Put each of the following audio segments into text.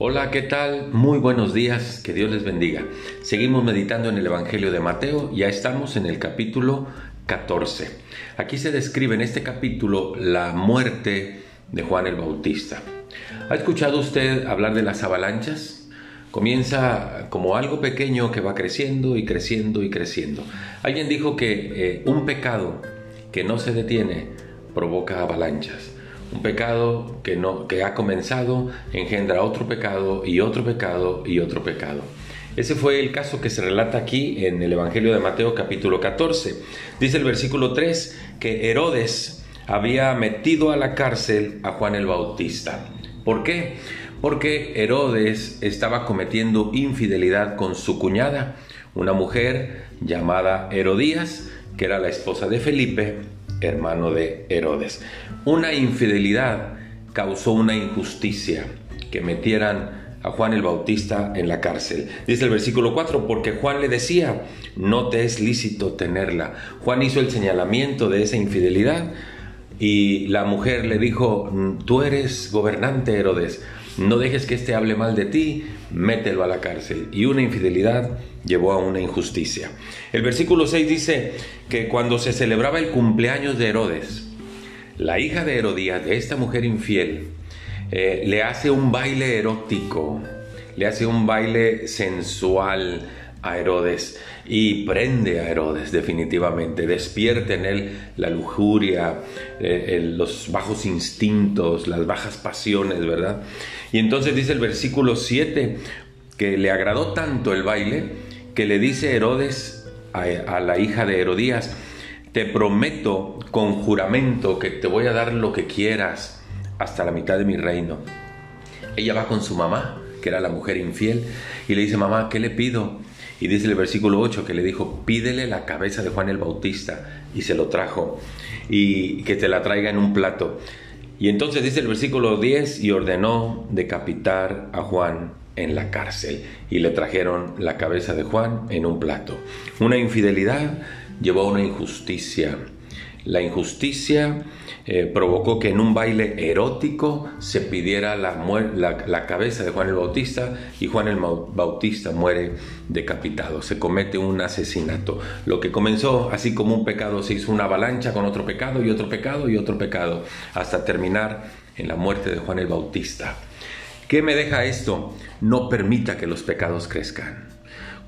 Hola, ¿qué tal? Muy buenos días, que Dios les bendiga. Seguimos meditando en el Evangelio de Mateo, ya estamos en el capítulo 14. Aquí se describe en este capítulo la muerte de Juan el Bautista. ¿Ha escuchado usted hablar de las avalanchas? Comienza como algo pequeño que va creciendo y creciendo y creciendo. Alguien dijo que eh, un pecado que no se detiene provoca avalanchas. Un pecado que, no, que ha comenzado engendra otro pecado y otro pecado y otro pecado. Ese fue el caso que se relata aquí en el Evangelio de Mateo capítulo 14. Dice el versículo 3 que Herodes había metido a la cárcel a Juan el Bautista. ¿Por qué? Porque Herodes estaba cometiendo infidelidad con su cuñada, una mujer llamada Herodías, que era la esposa de Felipe, hermano de Herodes. Una infidelidad causó una injusticia, que metieran a Juan el Bautista en la cárcel. Dice el versículo 4, porque Juan le decía, no te es lícito tenerla. Juan hizo el señalamiento de esa infidelidad y la mujer le dijo, tú eres gobernante Herodes, no dejes que éste hable mal de ti, mételo a la cárcel. Y una infidelidad llevó a una injusticia. El versículo 6 dice que cuando se celebraba el cumpleaños de Herodes, la hija de Herodías, de esta mujer infiel, eh, le hace un baile erótico, le hace un baile sensual a Herodes y prende a Herodes definitivamente, despierta en él la lujuria, eh, los bajos instintos, las bajas pasiones, ¿verdad? Y entonces dice el versículo 7 que le agradó tanto el baile que le dice Herodes a, a la hija de Herodías, te prometo con juramento que te voy a dar lo que quieras hasta la mitad de mi reino. Ella va con su mamá, que era la mujer infiel, y le dice, mamá, ¿qué le pido? Y dice el versículo 8 que le dijo, pídele la cabeza de Juan el Bautista, y se lo trajo, y que te la traiga en un plato. Y entonces dice el versículo 10, y ordenó decapitar a Juan en la cárcel, y le trajeron la cabeza de Juan en un plato. Una infidelidad llevó a una injusticia. La injusticia eh, provocó que en un baile erótico se pidiera la, la, cabeza de Juan el Bautista y Juan el Bautista muere decapitado. Se comete un asesinato. Lo que comenzó así como un pecado se hizo una avalancha con otro pecado y otro pecado y otro pecado hasta terminar en la muerte de Juan el Bautista. ¿Qué me deja esto? No permita que los pecados crezcan.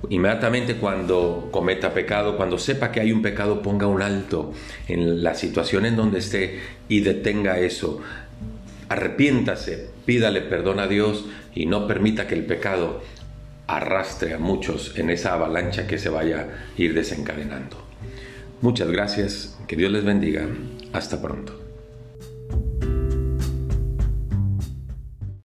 Inmediatamente cuando cometa pecado, cuando sepa que hay un pecado, ponga un alto en la situación en donde esté y detenga eso. Arrepiéntase, pídale perdón a Dios y no permita que el pecado arrastre a muchos en esa avalancha que se vaya a ir desencadenando. Muchas gracias, que Dios les bendiga, hasta pronto.